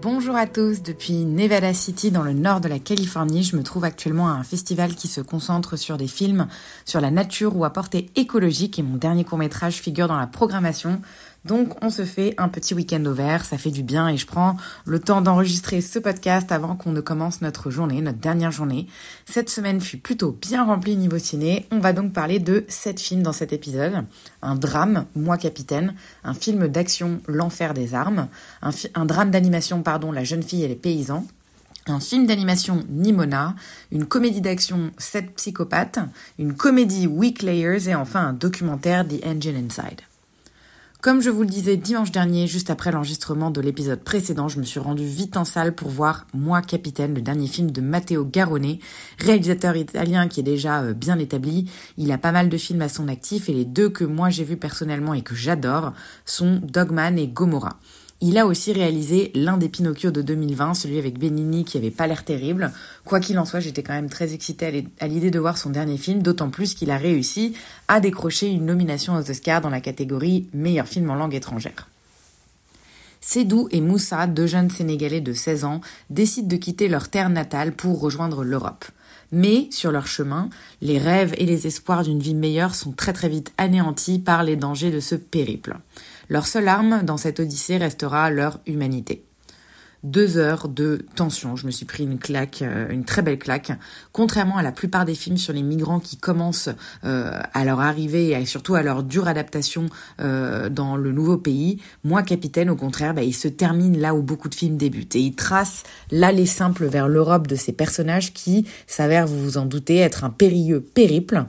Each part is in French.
Bonjour à tous, depuis Nevada City dans le nord de la Californie, je me trouve actuellement à un festival qui se concentre sur des films sur la nature ou à portée écologique et mon dernier court métrage figure dans la programmation. Donc on se fait un petit week-end au vert, ça fait du bien et je prends le temps d'enregistrer ce podcast avant qu'on ne commence notre journée, notre dernière journée. Cette semaine fut plutôt bien remplie niveau ciné. On va donc parler de sept films dans cet épisode. Un drame, Moi Capitaine, un film d'action, L'enfer des armes, un, drame d'animation, pardon, La jeune fille et les paysans, un film d'animation Nimona, une comédie d'action 7 psychopathes, une comédie Weak Layers et enfin un documentaire The Engine Inside. Comme je vous le disais dimanche dernier, juste après l'enregistrement de l'épisode précédent, je me suis rendu vite en salle pour voir Moi Capitaine, le dernier film de Matteo Garrone, réalisateur italien qui est déjà euh, bien établi. Il a pas mal de films à son actif et les deux que moi j'ai vus personnellement et que j'adore sont Dogman et Gomorrah. Il a aussi réalisé l'un des Pinocchio de 2020, celui avec Benigni qui avait pas l'air terrible. Quoi qu'il en soit, j'étais quand même très excitée à l'id- à l'idée de voir son dernier film, d'autant plus qu'il a réussi à décrocher une nomination aux Oscars dans la catégorie meilleur film en langue étrangère. Sédou et Moussa, deux jeunes Sénégalais de 16 ans, décident de quitter leur terre natale pour rejoindre l'Europe. Mais, sur leur chemin, les rêves et les espoirs d'une vie meilleure sont très très vite anéantis par les dangers de ce périple. Leur seule arme dans cette odyssée restera leur humanité. Deux heures de tension. Je me suis pris une claque, euh, une très belle claque. Contrairement à la plupart des films sur les migrants qui commencent euh, à leur arrivée et surtout à leur dure adaptation euh, dans le nouveau pays, moi, Capitaine, au contraire, bah, il se termine là où beaucoup de films débutent. Et il trace l'allée simple vers l'Europe de ces personnages qui s'avèrent, vous vous en doutez, être un périlleux périple.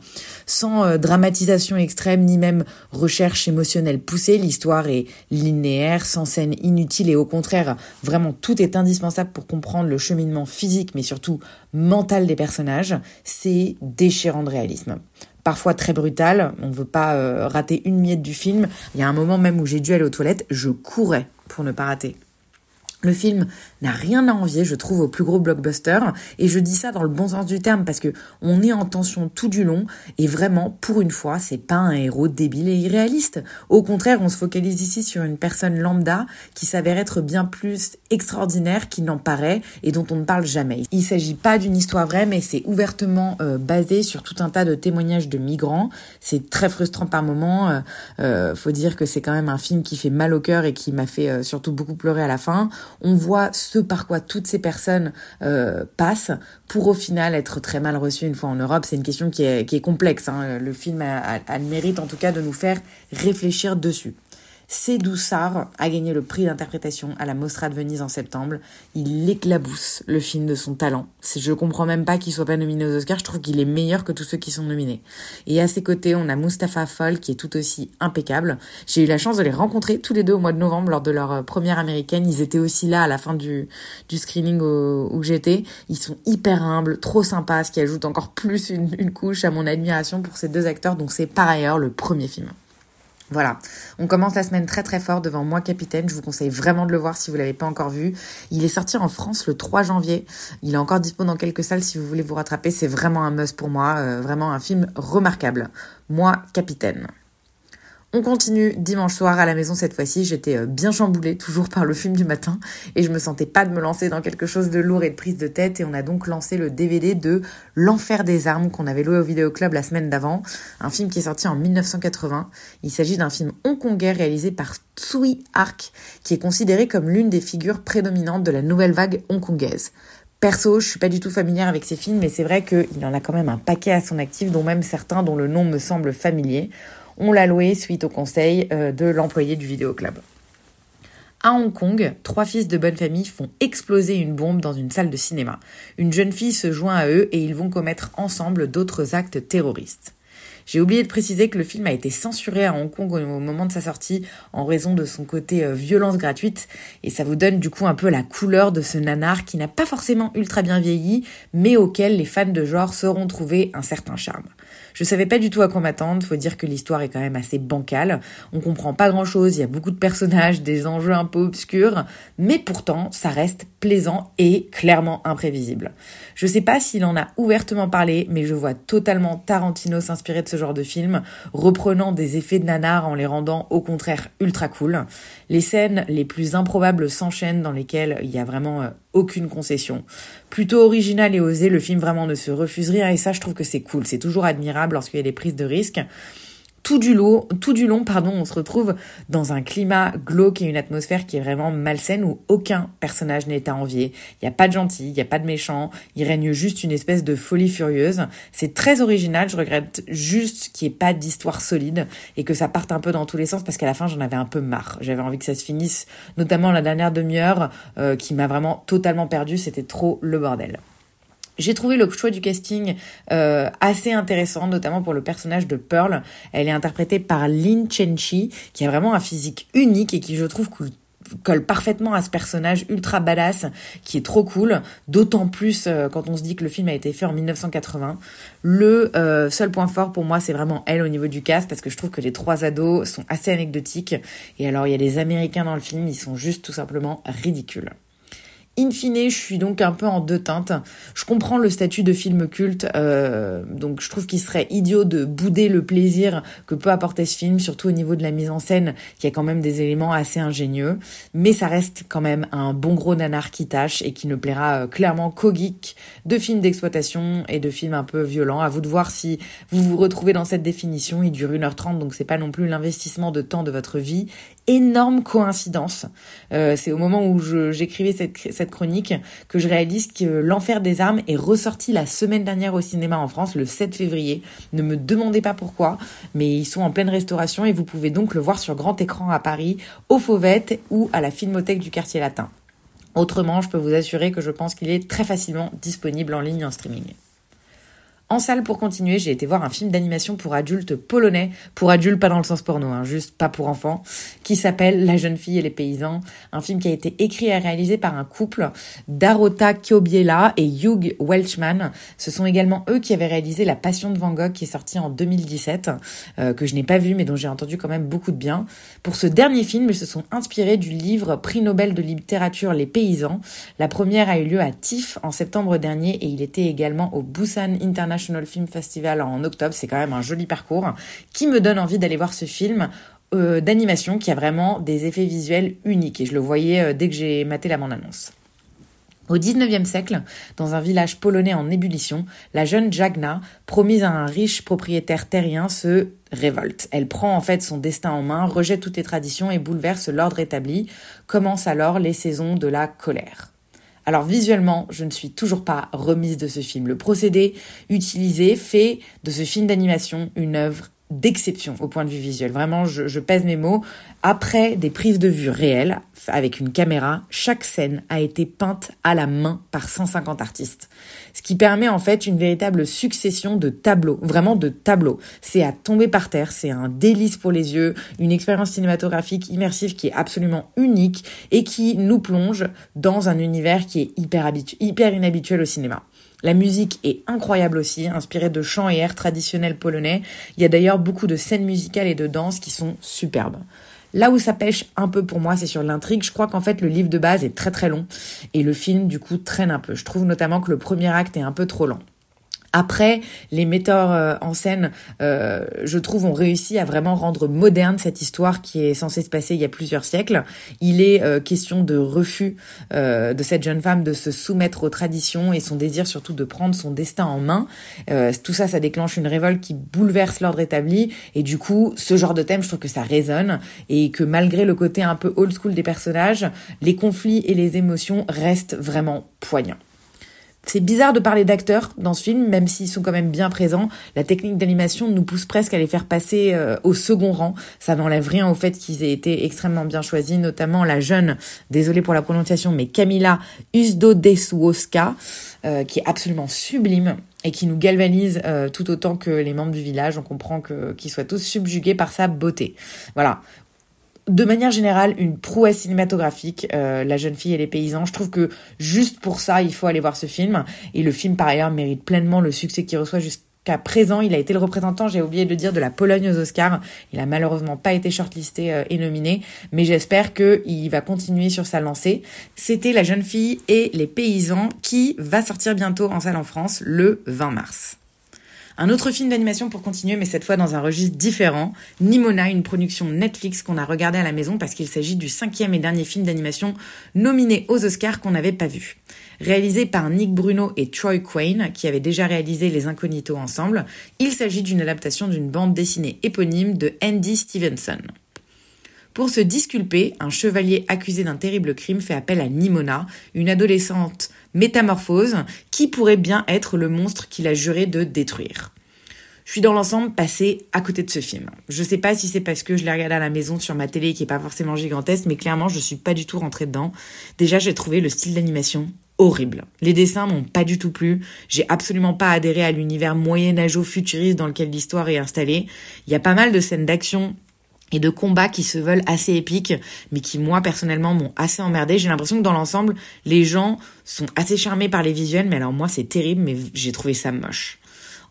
Sans euh, dramatisation extrême ni même recherche émotionnelle poussée, l'histoire est linéaire, sans scène inutile et au contraire, vraiment tout est indispensable pour comprendre le cheminement physique mais surtout mental des personnages. C'est déchirant de réalisme. Parfois très brutal, on veut pas euh, rater une miette du film. Il y a un moment même où j'ai dû aller aux toilettes, je courais pour ne pas rater. Le film n'a rien à envier, je trouve, au plus gros blockbuster. Et je dis ça dans le bon sens du terme parce que on est en tension tout du long. Et vraiment, pour une fois, c'est pas un héros débile et irréaliste. Au contraire, on se focalise ici sur une personne lambda qui s'avère être bien plus extraordinaire qu'il n'en paraît et dont on ne parle jamais. Il s'agit pas d'une histoire vraie, mais c'est ouvertement euh, basé sur tout un tas de témoignages de migrants. C'est très frustrant par moments. Euh, euh, faut dire que c'est quand même un film qui fait mal au cœur et qui m'a fait euh, surtout beaucoup pleurer à la fin on voit ce par quoi toutes ces personnes euh, passent pour au final être très mal reçues une fois en Europe. C'est une question qui est, complexe. hein. Le film a- a le mérite en tout cas de nous faire réfléchir dessus. Cédou Sarr a gagné le prix d'interprétation à la Mostra de Venise en septembre. Il éclabousse le film de son talent. Je comprends même pas qu'il soit pas nominé aux Oscars. Je trouve qu'il est meilleur que tous ceux qui sont nominés. Et à ses côtés, on a Mustapha Fall qui est tout aussi impeccable. J'ai eu la chance de les rencontrer tous les deux au mois de novembre lors de leur euh, première américaine. Ils étaient aussi là à la fin du, du screening où j'étais. Ils sont hyper humbles, trop sympas, ce qui ajoute encore plus une, une couche à mon admiration pour ces deux acteurs. Donc c'est par ailleurs le premier film. Voilà, on commence la semaine très très fort devant Moi Capitaine. Je vous conseille vraiment de le voir si vous l'avez pas encore vu. Il est sorti en France le 3 janvier. Il est encore dispo dans quelques salles si vous voulez vous rattraper. C'est vraiment un must pour moi. euh, vraiment un film remarquable. Moi Capitaine. On continue dimanche soir à la maison cette fois-ci. J'étais euh, bien chamboulée, toujours par le film du matin, et je me sentais pas de me lancer dans quelque chose de lourd et de prise de tête. Et on a donc lancé le DVD de L'Enfer des armes qu'on avait loué au vidéoclub la semaine d'avant, un film qui est sorti en 1980. Il s'agit d'un film hongkongais réalisé par Tsui Hark, qui est considéré comme l'une des figures prédominantes de la nouvelle vague hongkongaise. Perso, je suis pas du tout familière avec ces films, mais c'est vrai qu'il en a quand même un paquet à son actif, dont même certains dont le nom me semble familier. On l'a loué suite au conseil euh, de l'employé du vidéoclub. À Hong Kong, trois fils de bonne famille font exploser une bombe dans une salle de cinéma. Une jeune fille se joint à eux et ils vont commettre ensemble d'autres actes terroristes. J'ai oublié de préciser que le film a été censuré à Hong Kong au moment de sa sortie en raison de son côté euh, violence gratuite et ça vous donne du coup un peu la couleur de ce nanar qui n'a pas forcément ultra bien vieilli mais auquel les fans de genre sauront trouver un certain charme. Je savais pas du tout à quoi m'attendre, faut dire que l'histoire est quand même assez bancale, on comprend pas grand chose, il y a beaucoup de personnages, des enjeux un peu obscurs, mais pourtant ça reste plaisant et clairement imprévisible. Je sais pas s'il en a ouvertement parlé, mais je vois totalement Tarantino s'inspirer de ce genre de film, reprenant des effets de nanar en les rendant au contraire ultra cool. Les scènes les plus improbables s'enchaînent dans lesquelles il y a vraiment euh, aucune concession. Plutôt original et osé, le film vraiment ne se refuse rien et ça je trouve que c'est cool, c'est toujours admirable lorsqu'il y a des prises de risques tout du long, tout du long, pardon, on se retrouve dans un climat glauque et une atmosphère qui est vraiment malsaine où aucun personnage n'est à envier. Il n'y a pas de gentil, il n'y a pas de méchant, il règne juste une espèce de folie furieuse. C'est très original, je regrette juste qu'il n'y ait pas d'histoire solide et que ça parte un peu dans tous les sens parce qu'à la fin j'en avais un peu marre. J'avais envie que ça se finisse, notamment la dernière demi-heure euh, qui m'a vraiment totalement perdu, c'était trop le bordel. J'ai trouvé le choix du casting euh, assez intéressant, notamment pour le personnage de Pearl. Elle est interprétée par Lin Chen-chi, qui a vraiment un physique unique et qui, je trouve, colle parfaitement à ce personnage ultra badass qui est trop cool, d'autant plus euh, quand on se dit que le film a été fait en 1980. Le euh, seul point fort pour moi, c'est vraiment elle au niveau du cast parce que je trouve que les trois ados sont assez anecdotiques et alors il y a les Américains dans le film, ils sont juste tout simplement ridicules. In fine, je suis donc un peu en deux teintes. Je comprends le statut de film culte, euh, donc je trouve qu'il serait idiot de bouder le plaisir que peut apporter ce film, surtout au niveau de la mise en scène, qui a quand même des éléments assez ingénieux. Mais ça reste quand même un bon gros nanar qui tâche et qui ne plaira euh, clairement qu'aux geeks de films d'exploitation et de films un peu violents. À vous de voir si vous vous retrouvez dans cette définition. Il dure 1h30, donc c'est pas non plus l'investissement de temps de votre vie énorme coïncidence. Euh, c'est au moment où j'écrivais cette, cette chronique que je réalise que L'Enfer des armes est ressorti la semaine dernière au cinéma en France, le 7 février. Ne me demandez pas pourquoi, mais ils sont en pleine restauration et vous pouvez donc le voir sur grand écran à Paris, au Fauvette ou à la Filmothèque du quartier latin. Autrement, je peux vous assurer que je pense qu'il est très facilement disponible en ligne en streaming. En salle, pour continuer, j'ai été voir un film d'animation pour adultes polonais, pour adultes pas dans le sens porno, hein, juste pas pour enfants, qui s'appelle La jeune fille et les paysans, un film qui a été écrit et réalisé par un couple, Darota Kiobiela et Hugh Welchman. Ce sont également eux qui avaient réalisé La Passion de Van Gogh, qui est sorti en 2017, euh, que je n'ai pas vu, mais dont j'ai entendu quand même beaucoup de bien. Pour ce dernier film, ils se sont inspirés du livre Prix Nobel de littérature Les paysans. La première a eu lieu à TIFF en septembre dernier et il était également au Busan International Film Festival en octobre. C'est quand même un joli parcours qui me donne envie d'aller voir ce film euh, d'animation qui a vraiment des effets visuels uniques. Et je le voyais euh, dès que j'ai maté la bande-annonce. Au XIXe siècle, dans un village polonais en ébullition, la jeune Jagna, promise à un riche propriétaire terrien, se révolte. Elle prend en fait son destin en main, rejette toutes les traditions et bouleverse l'ordre établi. Commencent alors les saisons de la colère. Alors visuellement, je ne suis toujours pas remise de ce film. Le procédé utilisé fait de ce film d'animation une œuvre d'exception au point de vue visuel. Vraiment, je, pèse mes mots. Après des prises de vue réelles, avec une caméra, chaque scène a été peinte à la main par 150 artistes. Ce qui permet en fait une véritable succession de tableaux, vraiment de tableaux. C'est à tomber par terre, c'est un délice pour les yeux, une expérience cinématographique immersive qui est absolument unique et qui nous plonge dans un univers qui est hyper, hyper inhabituel au cinéma. La musique est incroyable aussi, inspirée de chants et airs traditionnels polonais. Il y a d'ailleurs beaucoup de scènes musicales et de danse qui sont superbes. Là où ça pêche un peu pour moi, c'est sur l'intrigue. Je crois qu'en fait, le livre de base est très très long et le film, du coup, traîne un peu. Je trouve notamment que le premier acte est un peu trop lent. Après, les metteurs euh, en scène, euh, je trouve, ont réussi à vraiment rendre moderne cette histoire qui est censée se passer il y a plusieurs siècles. Il est euh, question de refus de cette jeune femme de se soumettre aux traditions et son désir surtout de prendre son destin en main. tout ça, ça déclenche une révolte qui bouleverse l'ordre établi. Et du coup, ce genre de thème, je trouve que ça résonne et que malgré le côté un peu old school des personnages, les conflits et les émotions restent vraiment poignants. C'est bizarre de parler d'acteurs dans ce film, même s'ils sont quand même bien présents. La technique d'animation nous pousse presque à les faire passer euh, au second rang. Ça n'enlève rien au fait qu'ils aient été extrêmement bien choisis, notamment la jeune, désolée pour la prononciation, mais Camila Usdodeswoska, euh, qui est absolument sublime. et qui nous galvanise euh, tout autant que les membres du village. On comprend qu'ils soient tous subjugués par sa beauté. Voilà. De manière générale, une prouesse cinématographique, euh, La jeune fille et les paysans. Je trouve que juste pour ça, il faut aller voir ce film. Et le film, par ailleurs, mérite pleinement le succès qu'il reçoit jusqu'à qu'à présent, il a été le représentant, j'ai oublié de le dire, de la Pologne aux Oscars. Il a malheureusement pas été shortlisté euh, et nominé, mais j'espère qu'il va continuer sur sa lancée. C'était La jeune fille et les paysans qui va sortir bientôt en salle en France le 20 mars. Un autre film d'animation pour continuer, mais cette fois dans un registre différent, Nimona, une production Netflix qu'on a regardé à la maison parce qu'il s'agit du cinquième et dernier film d'animation nominé aux Oscars qu'on n'avait pas vu. Réalisé par Nick Bruno et Troy Quayne, qui avaient déjà réalisé Les Incognitos ensemble, il s'agit d'une adaptation d'une bande dessinée éponyme de Andy Stevenson. Pour se disculper, un chevalier accusé d'un terrible crime fait appel à Nimona, une adolescente métamorphose qui pourrait bien être le monstre qu'il a juré de détruire. Je suis dans l'ensemble passé à côté de ce film. Je sais pas si c'est parce que je l'ai regardé à la maison sur ma télé qui est pas forcément gigantesque, mais clairement je suis pas du tout rentrée dedans. Déjà j'ai trouvé le style d'animation horrible. Les dessins m'ont pas du tout plu. J'ai absolument pas adhéré à l'univers moyenâgeux futuriste dans lequel l'histoire est installée. Il y a pas mal de scènes d'action et de combats qui se veulent assez épiques, mais qui moi personnellement m'ont assez emmerdé. J'ai l'impression que dans l'ensemble, les gens sont assez charmés par les visuels, mais alors moi c'est terrible, mais j'ai trouvé ça moche.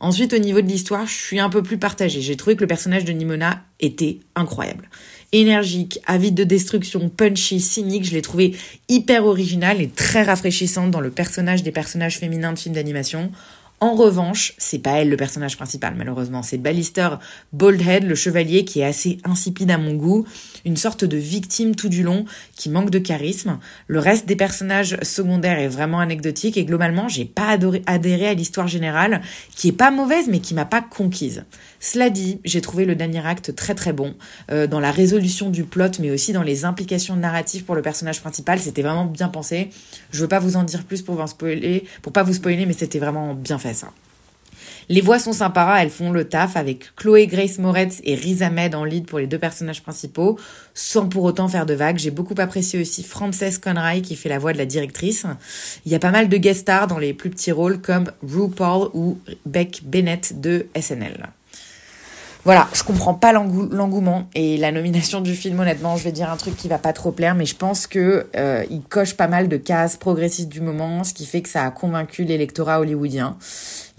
Ensuite, au niveau de l'histoire, je suis un peu plus partagée. J'ai trouvé que le personnage de Nimona était incroyable. Énergique, avide de destruction, punchy, cynique, je l'ai trouvé hyper original et très rafraîchissante dans le personnage des personnages féminins de films d'animation. En revanche, c'est pas elle le personnage principal, malheureusement. C'est Ballister Baldhead, le chevalier, qui est assez insipide à mon goût. Une sorte de victime tout du long, qui manque de charisme. Le reste des personnages secondaires est vraiment anecdotique et globalement, j'ai pas adhéré à l'histoire générale, qui est pas mauvaise, mais qui m'a pas conquise. Cela dit, j'ai trouvé le dernier acte très très bon, euh, dans la résolution du plot, mais aussi dans les implications narratives pour le personnage principal. C'était vraiment bien pensé. Je veux pas vous en dire plus pour vous spoiler, pour pas vous spoiler, mais c'était vraiment bien fait ça. Les voix sont sympas, elles font le taf avec Chloé Grace Moretz et Riz Ahmed en lead pour les deux personnages principaux, sans pour autant faire de vagues. J'ai beaucoup apprécié aussi Frances Conroy qui fait la voix de la directrice. Il y a pas mal de guest stars dans les plus petits rôles comme RuPaul ou Beck Bennett de SNL. Voilà, je comprends pas l'engouement et la nomination du film. Honnêtement, je vais dire un truc qui va pas trop plaire, mais je pense que euh, il coche pas mal de cases progressistes du moment, ce qui fait que ça a convaincu l'électorat hollywoodien.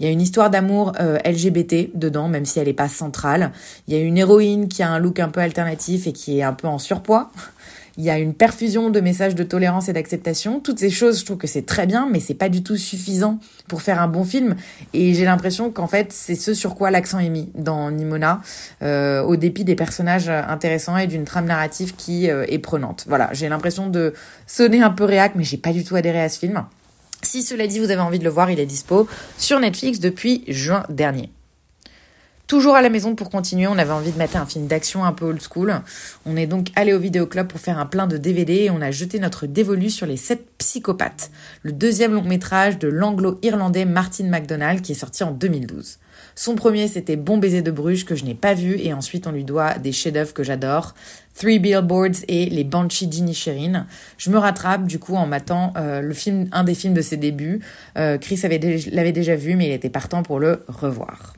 Il y a une histoire d'amour euh, LGBT dedans, même si elle est pas centrale. Il y a une héroïne qui a un look un peu alternatif et qui est un peu en surpoids il y a une perfusion de messages de tolérance et d'acceptation. Toutes ces choses, je trouve que c'est très bien, mais c'est pas du tout suffisant pour faire un bon film. Et j'ai l'impression qu'en fait, c'est ce sur quoi l'accent est mis dans Nimona, euh, au dépit des personnages intéressants et d'une trame narrative qui euh, est prenante. Voilà, j'ai l'impression de sonner un peu réac, mais j'ai pas du tout adhéré à ce film. Si cela dit, vous avez envie de le voir, il est dispo sur Netflix depuis juin dernier. Toujours à la maison pour continuer, on avait envie de mettre un film d'action un peu old school. On est donc allé au vidéoclub pour faire un plein de DVD et on a jeté notre dévolu sur les 7 psychopathes, le deuxième long métrage de l'anglo-irlandais Martin McDonald qui est sorti en 2012. Son premier c'était Bon baiser de Bruges que je n'ai pas vu et ensuite on lui doit des chefs-d'œuvre que j'adore, Three Billboards et Les Banshees d'Inisherin. Je me rattrape du coup en m'attendant euh, le film, un des films de ses débuts. Euh, Chris l'avait déjà vu mais il était partant pour le revoir.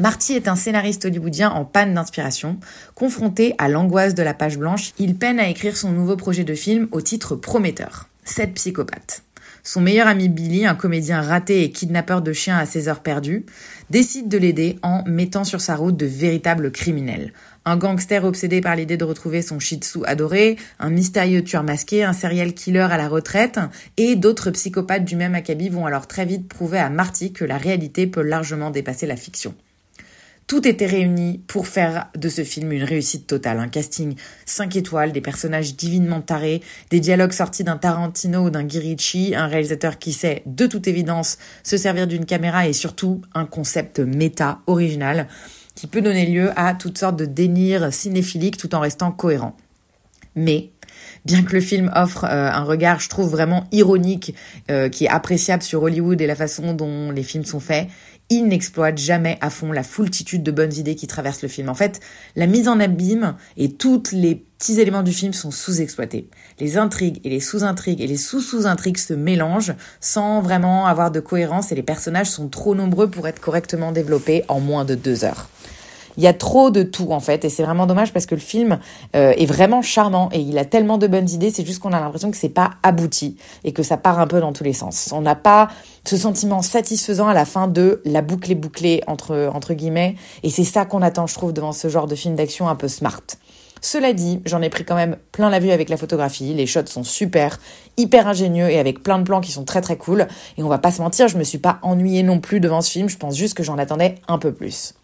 Marty est un scénariste hollywoodien en panne d'inspiration. Confronté à l'angoisse de la page blanche, il peine à écrire son nouveau projet de film au titre prometteur, Sept psychopathes. Son meilleur ami Billy, un comédien raté et kidnappeur de chiens à ses heures perdues, décide de l'aider en mettant sur sa route de véritables criminels. Un gangster obsédé par l'idée de retrouver son shih tzu adoré, un mystérieux tueur masqué, un serial killer à la retraite, et d'autres psychopathes du même acabit vont alors très vite prouver à Marty que la réalité peut largement dépasser la fiction. Tout était réuni pour faire de ce film une réussite totale. Un casting 5 étoiles, des personnages divinement tarés, des dialogues sortis d'un Tarantino ou d'un Guirici, un réalisateur qui sait, de toute évidence, se servir d'une caméra et surtout un concept méta original qui peut donner lieu à toutes sortes de délires cinéphiliques tout en restant cohérent. Mais bien que le film offre euh, un regard, je trouve vraiment ironique, euh, qui est appréciable sur Hollywood et la façon dont les films sont faits, il n'exploite jamais à fond la foultitude de bonnes idées qui traversent le film. En fait, la mise en abîme et tous les petits éléments du film sont sous-exploités. Les intrigues et les sous-intrigues et les sous-sous-intrigues se mélangent sans vraiment avoir de cohérence et les personnages sont trop nombreux pour être correctement développés en moins de deux heures. Il y a trop de tout en fait et c'est vraiment dommage parce que le film euh, est vraiment charmant et il a tellement de bonnes idées, c'est juste qu'on a l'impression que c'est pas abouti et que ça part un peu dans tous les sens. On n'a pas ce sentiment satisfaisant à la fin de la boucle est bouclée entre entre guillemets et c'est ça qu'on attend je trouve devant ce genre de film d'action un peu smart. Cela dit, j'en ai pris quand même plein la vue avec la photographie, les shots sont super, hyper ingénieux et avec plein de plans qui sont très très cool. Et on va pas se mentir, je me suis pas ennuyée non plus devant ce film, je pense juste que j'en attendais un peu plus.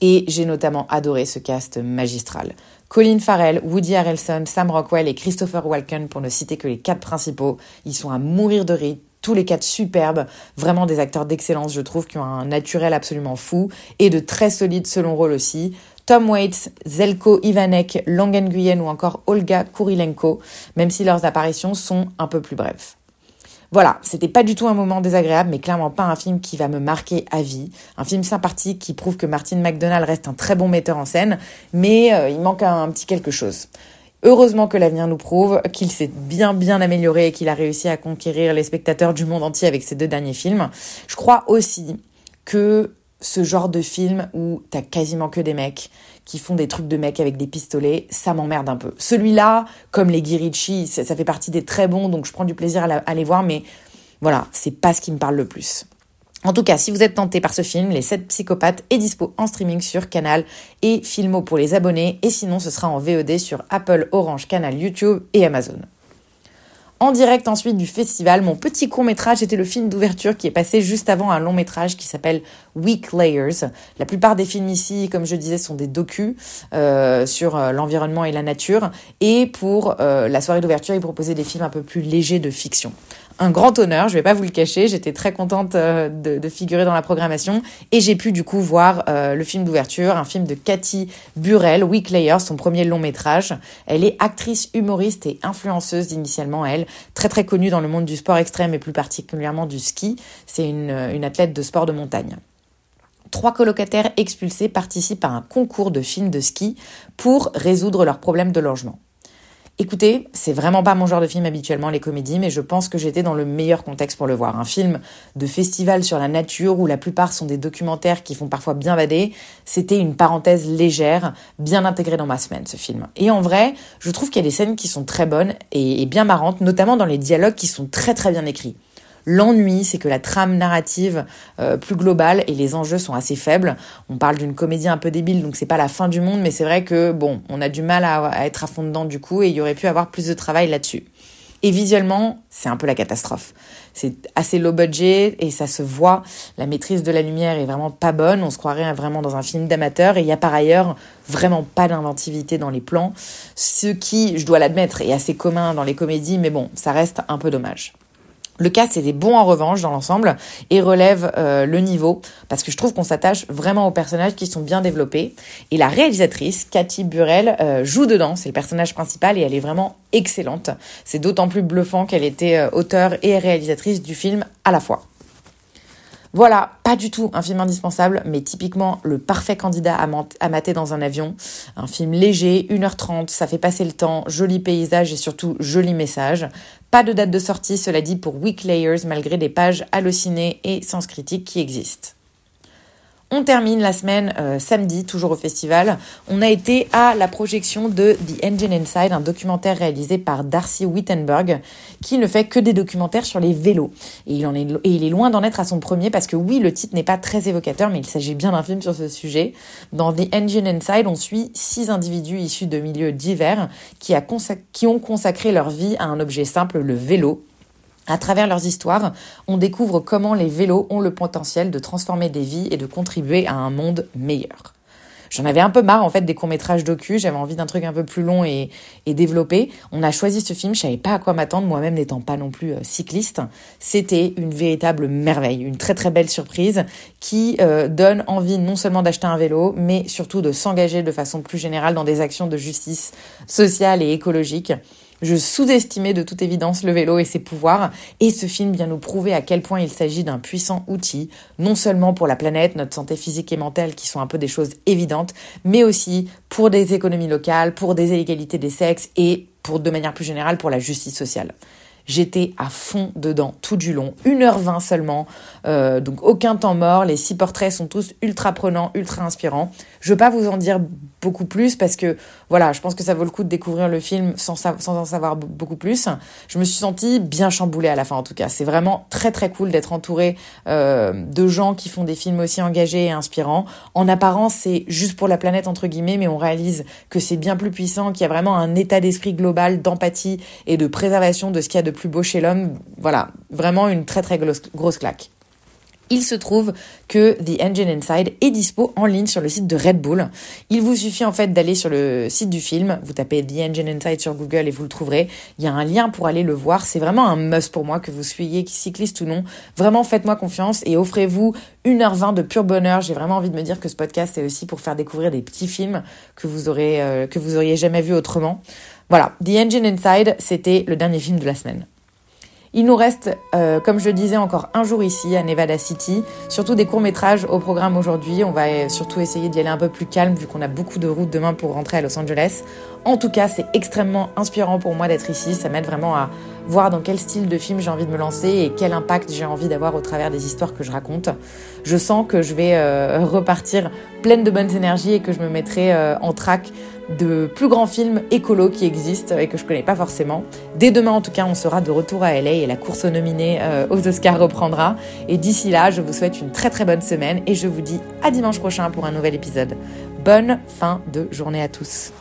Et j'ai notamment adoré ce cast magistral. Colin Farrell, Woody Harrelson, Sam Rockwell et Christopher Walken, pour ne citer que les quatre principaux, ils sont à mourir de rire, tous les quatre superbes, vraiment des acteurs d'excellence, je trouve, qui ont un naturel absolument fou et de très solides selon rôle aussi. Tom Waits, Zelko Ivanek, Longen Nguyen ou encore Olga Kurilenko, même si leurs apparitions sont un peu plus brèves. Voilà, c'était pas du tout un moment désagréable, mais clairement pas un film qui va me marquer à vie. Un film sympathique qui prouve que Martin McDonald reste un très bon metteur en scène, mais euh, il manque un, petit quelque chose. Heureusement que l'avenir nous prouve qu'il s'est bien bien amélioré et qu'il a réussi à conquérir les spectateurs du monde entier avec ses deux derniers films. Je crois aussi que ce genre de film où t'as quasiment que des mecs, qui font des trucs de mecs avec des pistolets, ça m'emmerde un peu. Celui-là, comme les Guy ça, fait partie des très bons, donc je prends du plaisir à, les voir, mais voilà, c'est pas ce qui me parle le plus. En tout cas, si vous êtes tenté par ce film, Les 7 psychopathes est dispo en streaming sur Canal et Filmo pour les abonnés, et sinon ce sera en VOD sur Apple, Orange, Canal, YouTube et Amazon. En direct ensuite du festival, mon petit court métrage était le film d'ouverture qui est passé juste avant un long métrage qui s'appelle Weak Layers. La plupart des films ici, comme je disais, sont des docus euh, sur euh, l'environnement et la nature. Et pour euh, la soirée d'ouverture, ils proposaient des films un peu plus légers de fiction un grand honneur, je vais pas vous le cacher, j'étais très contente euh, de, figurer dans la programmation et j'ai pu du coup voir euh, le film d'ouverture, un film de Cathy Burrell, Week Layers, son premier long métrage. Elle est actrice, humoriste et influenceuse initialement, elle, très très connue dans le monde du sport extrême et plus particulièrement du ski. C'est une, une athlète de sport de montagne trois colocataires expulsés participent à un concours de films de ski pour résoudre leurs problèmes de logement. Écoutez, c'est vraiment pas mon genre de film habituellement, les comédies, mais je pense que j'étais dans le meilleur contexte pour le voir. Un film de festival sur la nature où la plupart sont des documentaires qui font parfois bien vader. C'était une parenthèse légère, bien intégrée dans ma semaine, ce film. Et en vrai, je trouve qu'il y a des scènes qui sont très bonnes et bien marrantes, notamment dans les dialogues qui sont très très bien écrits. L'ennui, c'est que la trame narrative euh, plus globale et les enjeux sont assez faibles. On parle d'une comédie un peu débile, donc c'est pas la fin du monde, mais c'est vrai que bon, on a du mal à, être à fond dedans du coup, et il y aurait pu avoir plus de travail là-dessus. Et visuellement, c'est un peu la catastrophe. C'est assez low budget et ça se voit. La maîtrise de la lumière est vraiment pas bonne. On se croirait vraiment dans un film d'amateur et il y a par ailleurs vraiment pas d'inventivité dans les plans. Ce qui, je dois l'admettre, est assez commun dans les comédies, mais bon, ça reste un peu dommage. Le cast est bon en revanche dans l'ensemble et relève euh, le niveau parce que je trouve qu'on s'attache vraiment aux personnages qui sont bien développés. Et la réalisatrice, Cathy Burrell, euh, joue dedans, c'est le personnage principal et elle est vraiment excellente. C'est d'autant plus bluffant qu'elle était euh, auteure et réalisatrice du film à la fois. Voilà, pas du tout un film indispensable, mais typiquement le parfait candidat à, mater dans un avion. Un film léger, 1h30, ça fait passer le temps, joli paysage et surtout joli message. Pas de date de sortie, cela dit, pour Week Layers, malgré des pages hallucinées et sens critique qui existent. On termine la semaine euh, samedi, toujours au festival. On a été à la projection de The Engine Inside, un documentaire réalisé par Darcy Wittenberg, qui ne fait que des documentaires sur les vélos. Et il, en est, et il est loin d'en être à son premier parce que oui, le titre n'est pas très évocateur, mais il s'agit bien d'un film sur ce sujet. Dans The Engine Inside, on suit six individus issus de milieux divers qui, ont consacré leur vie à un objet simple, le vélo, à travers leurs histoires, on découvre comment les vélos ont le potentiel de transformer des vies et de contribuer à un monde meilleur. J'en avais un peu marre en fait des courts-métrages docu, j'avais envie d'un truc un peu plus long et, développé. On a choisi ce film, je savais pas à quoi m'attendre, moi-même n'étant pas non plus euh, cycliste. C'était une véritable merveille, une très très belle surprise qui euh, donne envie non seulement d'acheter un vélo, mais surtout de s'engager de façon plus générale dans des actions de justice sociale et écologique. Je sous-estimais de toute évidence le vélo et ses pouvoirs, et ce film vient nous prouver à quel point il s'agit d'un puissant outil, non seulement pour la planète, notre santé physique et mentale, qui sont un peu des choses évidentes, mais aussi pour des économies locales, pour des inégalités des sexes et de manière plus générale pour la justice sociale. J'étais à fond dedans tout du long, 1h20 seulement, euh, donc aucun temps mort, les six portraits sont tous ultra prenants, ultra inspirants. Je veux pas vous en dire beaucoup plus parce que voilà, je pense que ça vaut le coup de découvrir le film sans, sans en savoir beaucoup plus. Je me suis sentie bien chamboulée à la fin en tout cas. C'est vraiment très très cool d'être entourée euh, de gens qui font des films aussi engagés et inspirants. En apparence, c'est juste pour la planète entre guillemets, mais on réalise que c'est bien plus puissant, qu'il y a vraiment un état d'esprit global d'empathie et de préservation de ce qu'il y a de plus beau chez l'homme. Voilà, vraiment une très très grosse, grosse claque. Il se trouve que The Engine Inside est dispo en ligne sur le site de Red Bull. Il vous suffit en fait d'aller sur le site du film, vous tapez The Engine Inside sur Google et vous le trouverez. Il y a un lien pour aller le voir. C'est vraiment un must pour moi que vous soyez cycliste ou non. Vraiment faites-moi confiance et offrez-vous 1h20 de pur bonheur. J'ai vraiment envie de me dire que ce podcast est aussi pour faire découvrir des petits films que vous aurez euh, que vous auriez jamais vus autrement. Voilà, The Engine Inside, c'était le dernier film de la semaine. Il nous reste, euh, comme je le disais, encore un jour ici à Nevada City, surtout des courts-métrages au programme aujourd'hui. On va surtout essayer d'y aller un peu plus calme vu qu'on a beaucoup de routes demain pour rentrer à Los Angeles. En tout cas, c'est extrêmement inspirant pour moi d'être ici. Ça m'aide vraiment à voir dans quel style de film j'ai envie de me lancer et quel impact j'ai envie d'avoir au travers des histoires que je raconte. Je sens que je vais euh, repartir pleine de bonnes énergies et que je me mettrai euh, en track de plus grands films écolos qui existent et que je connais pas forcément. Dès demain, en tout cas, on sera de retour à LA et la course aux nominés euh, aux Oscars reprendra. Et d'ici là, je vous souhaite une très très bonne semaine et je vous dis à dimanche prochain pour un nouvel épisode. Bonne fin de journée à tous.